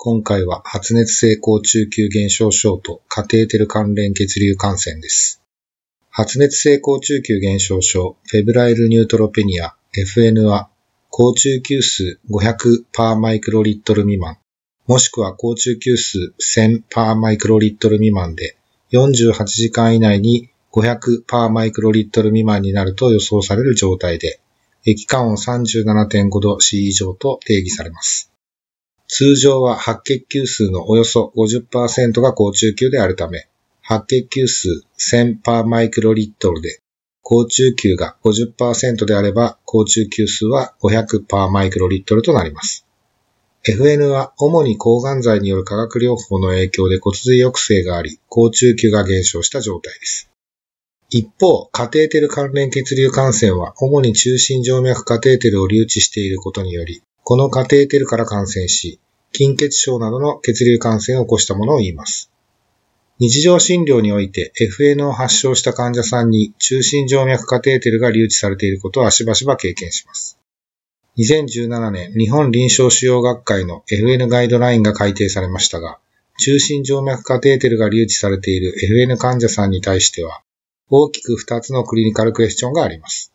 今回は発熱性高中級減少症とカテーテル関連血流感染です。発熱性高中級減少症、フェブライルニュートロペニア、FN は、高中級数500パーマイクロリットル未満、もしくは高中級数1000パーマイクロリットル未満で、48時間以内に500パーマイクロリットル未満になると予想される状態で、液感温37.5度 C 以上と定義されます。通常は白血球数のおよそ50%が高中級であるため、白血球数1000パーマイクロリットルで、高中級が50%であれば、高中級数は500パーマイクロリットルとなります。FN は主に抗がん剤による化学療法の影響で骨髄抑制があり、高中級が減少した状態です。一方、カテーテル関連血流感染は主に中心静脈カテーテルを留置していることにより、このカテーテルから感染し、筋血症などの血流感染を起こしたものを言います。日常診療において FN を発症した患者さんに中心静脈カテーテルが留置されていることはしばしば経験します。2017年、日本臨床腫瘍学会の FN ガイドラインが改定されましたが、中心静脈カテーテルが留置されている FN 患者さんに対しては、大きく2つのクリニカルクエスチョンがあります。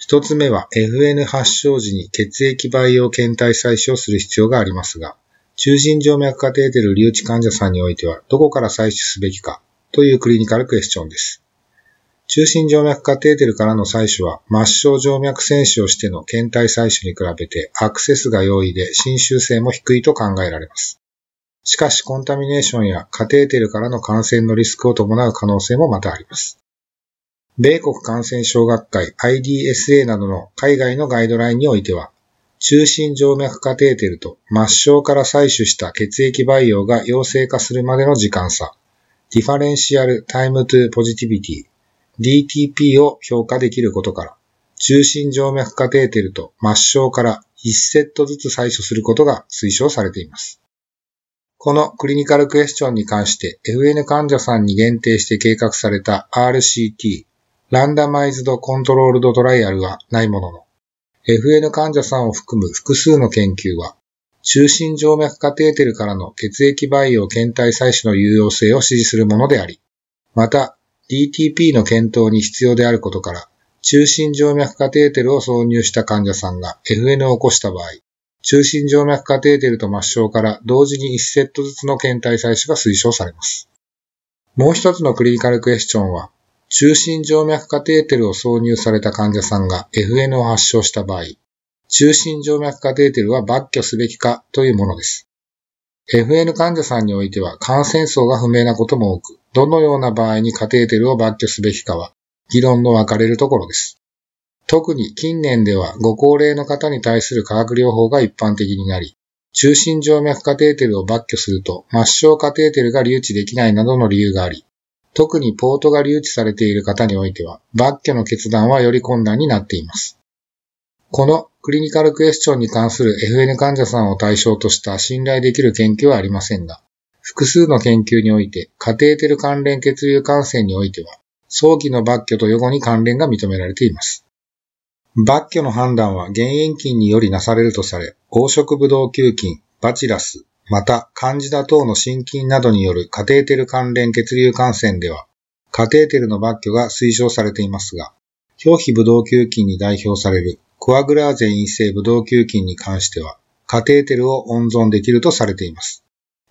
1つ目は FN 発症時に血液培養検体採取をする必要がありますが、中心静脈カテーテル留置患者さんにおいてはどこから採取すべきかというクリニカルクエスチョンです。中心静脈カテーテルからの採取は末梢静脈選手をしての検体採取に比べてアクセスが容易で侵襲性も低いと考えられます。しかしコンタミネーションやカテーテルからの感染のリスクを伴う可能性もまたあります。米国感染症学会 IDSA などの海外のガイドラインにおいては、中心静脈カテーテルと末梢から採取した血液培養が陽性化するまでの時間差、 differential time to positivity、DTP を評価できることから、中心静脈カテーテルと末梢から1セットずつ採取することが推奨されています。このクリニカルクエスチョンに関して FN 患者さんに限定して計画された RCT、ランダマイズドコントロールドトライアルはないものの、FN 患者さんを含む複数の研究は、中心静脈カテーテルからの血液培養検体採取の有用性を支持するものであり、また DTP の検討に必要であることから、中心静脈カテーテルを挿入した患者さんが FN を起こした場合、中心静脈カテーテルと末梢から同時に1セットずつの検体採取が推奨されます。もう一つのクリニカルクエスチョンは、中心静脈カテーテルを挿入された患者さんが FN を発症した場合、中心静脈カテーテルは抜去すべきかというものです。FN 患者さんにおいては感染層が不明なことも多く、どのような場合にカテーテルを抜去すべきかは議論の分かれるところです。特に近年ではご高齢の方に対する化学療法が一般的になり、中心静脈カテーテルを抜去すると末梢カテーテルが留置できないなどの理由があり、特にポートが留置されている方においては、抜去の決断はより困難になっています。このクリニカルクエスチョンに関する FN 患者さんを対象とした信頼できる研究はありませんが、複数の研究において、カテーテル関連血流感染においては、早期の抜去と予後に関連が認められています。抜去の判断は減塩菌によりなされるとされ、黄色ブドウ球菌、バチラス、また、カンジダ等の心筋などによるカテーテル関連血流感染では、カテーテルの抜去が推奨されていますが、表皮ブドウ球菌に代表されるコアグラーゼ陰性ブドウ球菌に関しては、カテーテルを温存できるとされています。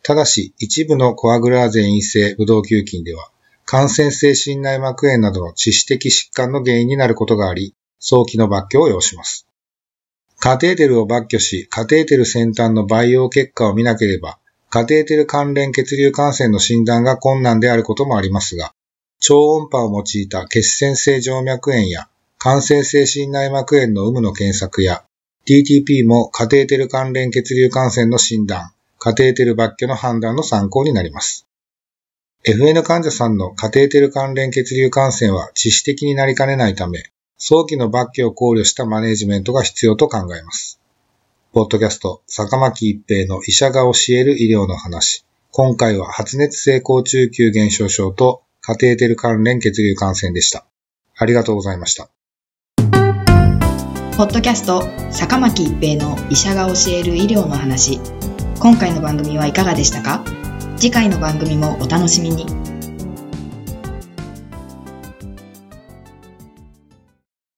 ただし、一部のコアグラーゼ陰性ブドウ球菌では、感染性心内膜炎などの致死的疾患の原因になることがあり、早期の抜去を要します。カテーテルを抜去し、カテーテル先端の培養結果を見なければ、カテーテル関連血流感染の診断が困難であることもありますが、超音波を用いた血栓性静脈炎や感染性心内膜炎の有無の検索や、DTP もカテーテル関連血流感染の診断、カテーテル抜去の判断の参考になります。FN 患者さんのカテーテル関連血流感染は致死的になりかねないため、早期の抜去を考慮したマネジメントが必要と考えます。ポッドキャスト、坂巻一平の医者が教える医療の話。今回は発熱性高中級減少症とカテーテル関連血流感染でした。ありがとうございました。ポッドキャスト、坂巻一平の医者が教える医療の話。今回の番組はいかがでしたか？次回の番組もお楽しみに。